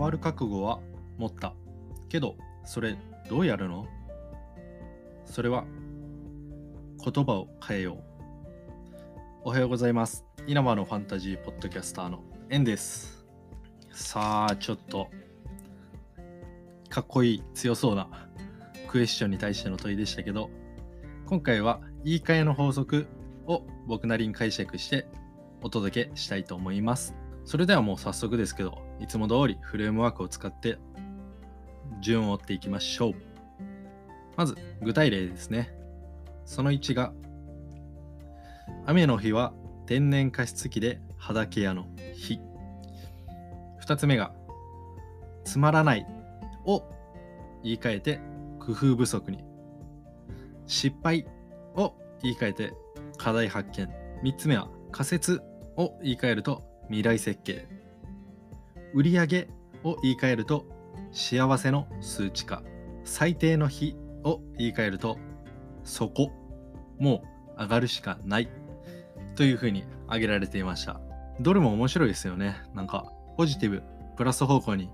わる覚悟は持った。けど、それどうやるの？それは言葉を変えよう。おはようございます。稲葉のファンタジーポッドキャスターのエンです。さあ、ちょっとかっこいい強そうなクエスチョンに対しての問いでしたけど、今回は言い換えの法則を僕なりに解釈してお届けしたいと思います。それではもう早速ですけど、いつも通りフレームワークを使って順を追っていきましょう。まず、具体例ですね。その1が、雨の日は天然加湿器で肌ケアの日。2つ目が、つまらないを言い換えて工夫不足に。失敗を言い換えて課題発見。3つ目は仮説を言い換えると未来設計。売上を言い換えると幸せの数値化。最低の日を言い換えるとそこ。もう上がるしかない。というふうに挙げられていました。どれも面白いですよね。なんかポジティブ、プラス方向に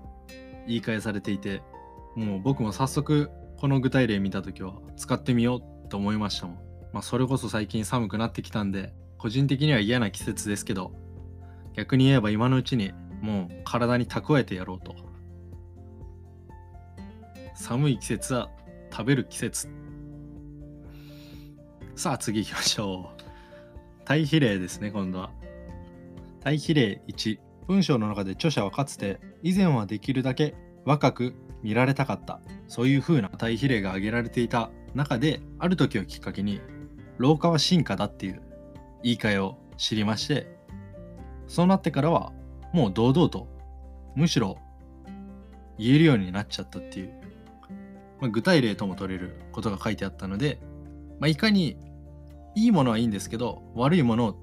言い換えされていて、もう僕も早速この具体例見た時は使ってみようと思いましたもん。まあそれこそ最近寒くなってきたんで、個人的には嫌な季節ですけど、逆に言えば今のうちにもう体に蓄えてやろうと。寒い季節は食べる季節。さあ次行きましょう。対比例ですね、今度は。対比例1。文章の中で著者はかつて以前はできるだけ若く見られたかったそういう風な対比例が挙げられていた中である時をきっかけに老化は進化だっていう言い換えを知りましてそうなってからはもう堂々とむしろ言えるようになっちゃったっていう、まあ、具体例とも取れることが書いてあったので、まあ、いかにいいものはいいんですけど悪いものを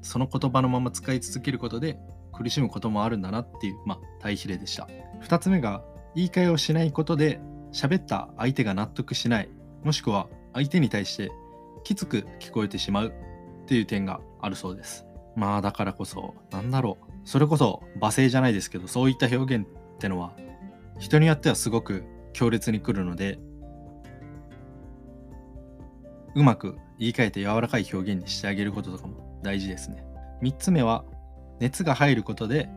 その言葉のまま使い続けることで苦しむこともあるんだなっていう、まあ、対比例でした。2つ目が言い換えをしないことで喋った相手が納得しないもしくは相手に対してきつく聞こえてしまうっていう点があるそうです。まあだからこそなんだろうそれこそ罵声じゃないですけどそういった表現ってのは人によってはすごく強烈にくるのでうまく言い換えて柔らかい表現にしてあげることとかも大事ですね。3つ目は熱が入ることで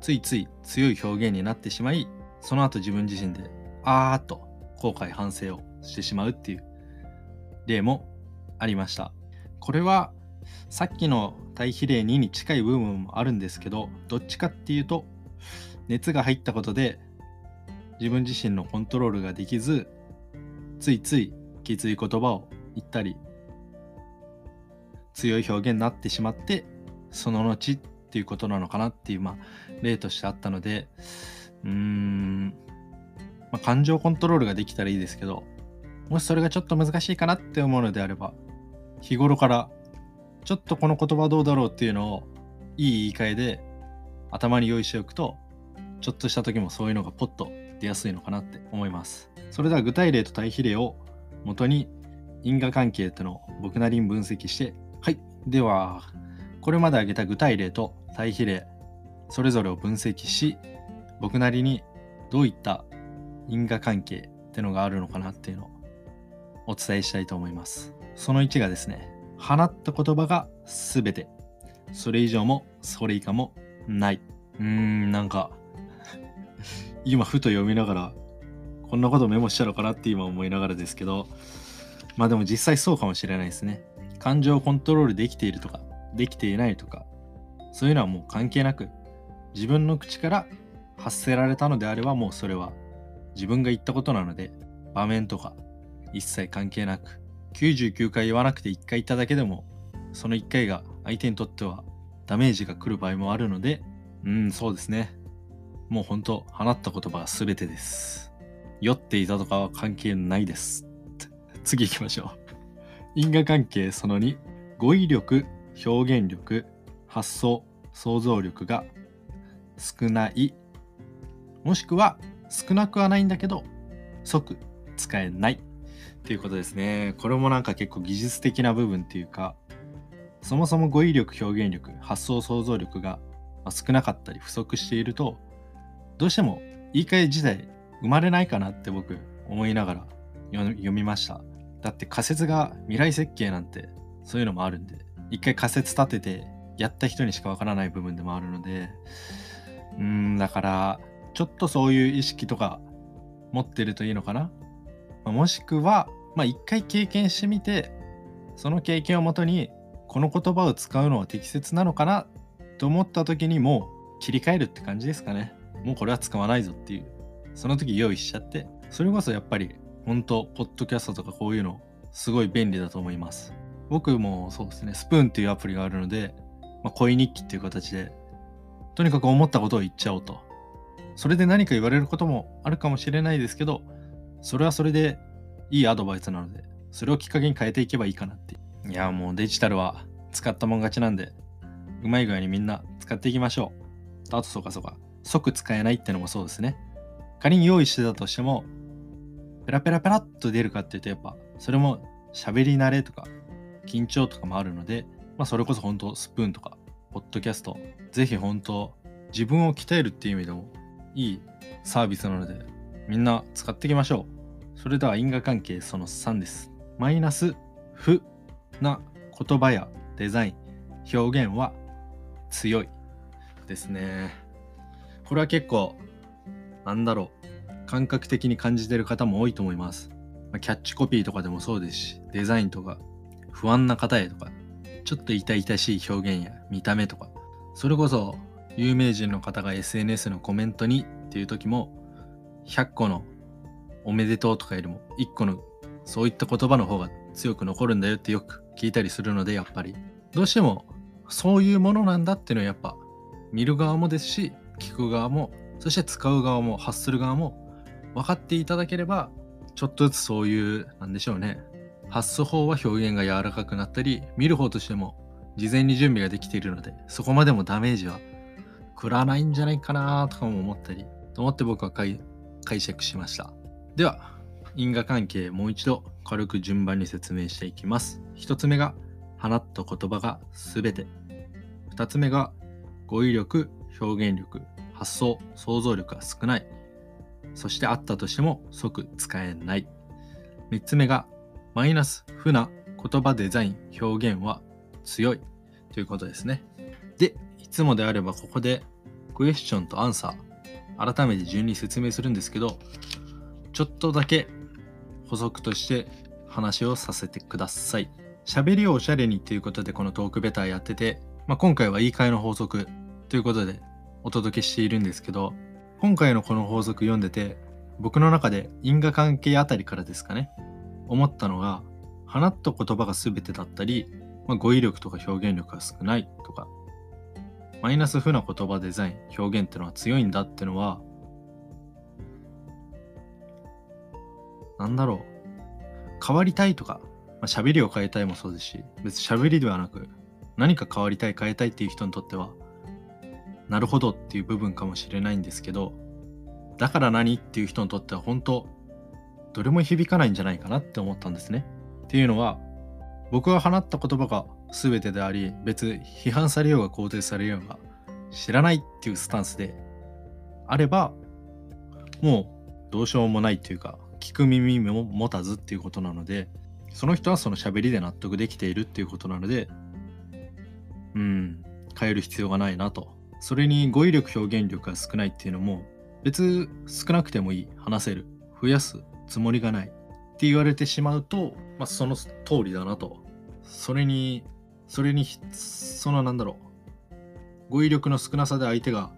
ついつい強い表現になってしまいその後自分自身であーっと後悔反省をしてしまうっていう例もありましたこれはさっきの対比例2に近い部分もあるんですけどどっちかっていうと熱が入ったことで自分自身のコントロールができずついついきつい言葉を言ったり強い表現になってしまってその後っていうことなのかなっていう、まあ、例としてあったのでうーん、まあ、感情コントロールができたらいいですけどもしそれがちょっと難しいかなって思うのであれば日頃からちょっとこの言葉どうだろうっていうのをいい言い換えで頭に用意しておくとちょっとした時もそういうのがポッと出やすいのかなって思います。それでは具体例と対比例を元に因果関係ってのを僕なりに分析してはい。ではこれまで挙げた具体例と対比例それぞれを分析し僕なりにどういった因果関係ってのがあるのかなっていうのをお伝えしたいと思います。その1がですね放った言葉が全て。それ以上もそれ以下もない。うーんなんか 今ふと読みながらこんなことメモしたのかなって今思いながらですけど。まあでも実際そうかもしれないですね。感情をコントロールできているとかできていないとか。そういうのはもう関係なく自分の口から発せられたのであればもうそれは自分が言ったことなので場面とか一切関係なく99回言わなくて1回言っただけでもその1回が相手にとってはダメージが来る場合もあるのでうんそうですね。もう本当放った言葉が全てです。酔っていたとかは関係ないです次行きましょう。因果関係その2語彙力表現力発想想像力が少ない。もしくは少なくはないんだけど即使えない。っていうことですねこれもなんか結構技術的な部分っていうかそもそも語彙力表現力発想想像力が少なかったり不足しているとどうしても言い換え自体生まれないかなって僕思いながら読みました。だって仮説が未来設計なんてそういうのもあるんで、一回仮説立ててやった人にしかわからない部分でもあるので、うん、だから、ちょっとそういう意識とか持ってるといいのかな。もしくは、まあ一回経験してみて、その経験をもとに、この言葉を使うのは適切なのかなと思った時にもう切り替えるって感じですかね。もうこれは使わないぞっていう。その時用意しちゃって、それこそやっぱり、本当ポッドキャストとかこういうの、すごい便利だと思います。僕もそうですね、スプーンっていうアプリがあるので、まあ、恋日記っていう形で、とにかく思ったことを言っちゃおうと。それで何か言われることもあるかもしれないですけど、それはそれでいいアドバイスなので、それをきっかけに変えていけばいいかなって。いや、もうデジタルは使ったもん勝ちなんで、うまい具合にみんな使っていきましょう。あとそうかそうか、即使えないってのもそうですね。仮に用意してたとしても、ペラペラペラっと出るかっていうと、やっぱ、それも喋り慣れとか、緊張とかもあるので、まあ、それこそ本当スプーンとか、ポッドキャスト、ぜひ本当、自分を鍛えるっていう意味でもいいサービスなので、みんな使っていきましょう。それでは因果関係その3です。マイナス、負な言葉やデザイン、表現は強いですね。これは結構、なんだろう、感覚的に感じてる方も多いと思います。ま、キャッチコピーとかでもそうですし、デザインとか、不安な方へとか、ちょっと痛々しい表現や見た目とか、それこそ有名人の方が SNS のコメントにっていう時も、100個のおめでとうとかよりも1個のそういった言葉の方が強く残るんだよってよく聞いたりするのでやっぱりどうしてもそういうものなんだっていうのはやっぱ見る側もですし聞く側もそして使う側も発する側も分かっていただければちょっとずつそういうなんでしょうね発す方は表現が柔らかくなったり見る方としても事前に準備ができているのでそこまでもダメージは食らわないんじゃないかなとかも思ったりと思って僕は解釈しました。では因果関係もう一度軽く順番に説明していきます。一つ目が放った言葉が全て。二つ目が語彙力表現力発想想像力が少ない。そしてあったとしても即使えない。三つ目がマイナス負な言葉デザイン表現は強い。ということですね。でいつもであればここでクエスチョンとアンサー改めて順に説明するんですけどちょっとだけ補足として話をさせてください。喋りをおしゃれにということでこのトークベターやってて、まあ、今回は言い換えの法則ということでお届けしているんですけど、今回のこの法則読んでて、僕の中で因果関係あたりからですかね、思ったのが、放った言葉が全てだったり、まあ、語彙力とか表現力が少ないとか、マイナス負な言葉デザイン、表現ってのは強いんだってのは、なんだろう。変わりたいとか、まあ、喋りを変えたいもそうですし、別に喋りではなく、何か変わりたい、変えたいっていう人にとっては、なるほどっていう部分かもしれないんですけど、だから何っていう人にとっては本当、どれも響かないんじゃないかなって思ったんですね。っていうのは、僕が放った言葉が全てであり、別に批判されようが肯定されようが、知らないっていうスタンスであれば、もうどうしようもないっていうか、聞く耳も持たずっていうことなので、その人はその喋りで納得できているっていうことなので、うん、変える必要がないなと。それに語彙力表現力が少ないっていうのも、別少なくてもいい、話せる、増やすつもりがないって言われてしまうと、まあ、その通りだなと。それに、それに、そのなんだろう、語彙力の少なさで相手が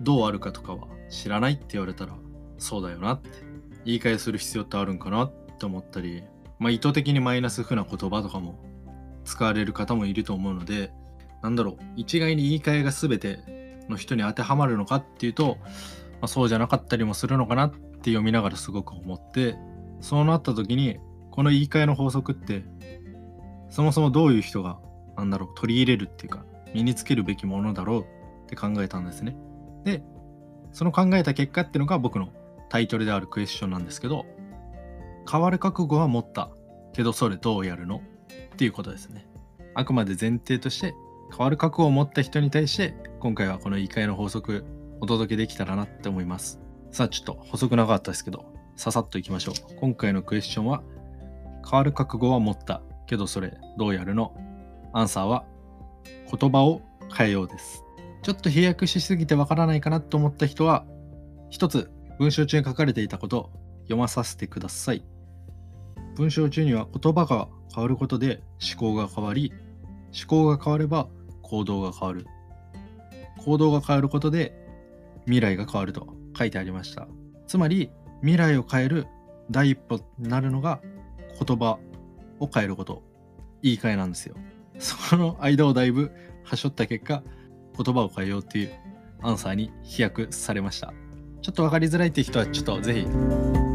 どうあるかとかは知らないって言われたら、そうだよなって言い換えする必要ってあるんかなって思ったり、まあ、意図的にマイナス風な言葉とかも使われる方もいると思うので、なんだろう、一概に言い換えが全ての人に当てはまるのかっていうと、まあ、そうじゃなかったりもするのかなって読みながらすごく思って、そうなった時に、この言い換えの法則って、そもそもどういう人が、なんだろう、取り入れるっていうか、身につけるべきものだろうって考えたんですね。で、その考えた結果っていうのが僕のタイトルであるクエスチョンなんですけど、変わる覚悟は持ったけどそれどうやるの？っていうことですね。あくまで前提として変わる覚悟を持った人に対して今回はこの言い換えの法則お届けできたらなって思います。さあ、ちょっと補足長かったですけど、ささっといきましょう。今回のクエスチョンは、変わる覚悟は持ったけどそれどうやるの？アンサーは言葉を変えようです。ちょっと飛躍しすぎてわからないかなと思った人は、一つ文章中に書かれていたこと読まさせてください。文章中には言葉が変わることで思考が変わり、思考が変われば行動が変わる。行動が変わることで未来が変わると書いてありました。つまり未来を変える第一歩になるのが言葉を変えること。言い換えなんですよ。その間をだいぶはしょった結果、言葉を変えようっていうアンサーに飛躍されました。ちょっと分かりづらいっていう人はちょっとぜひ。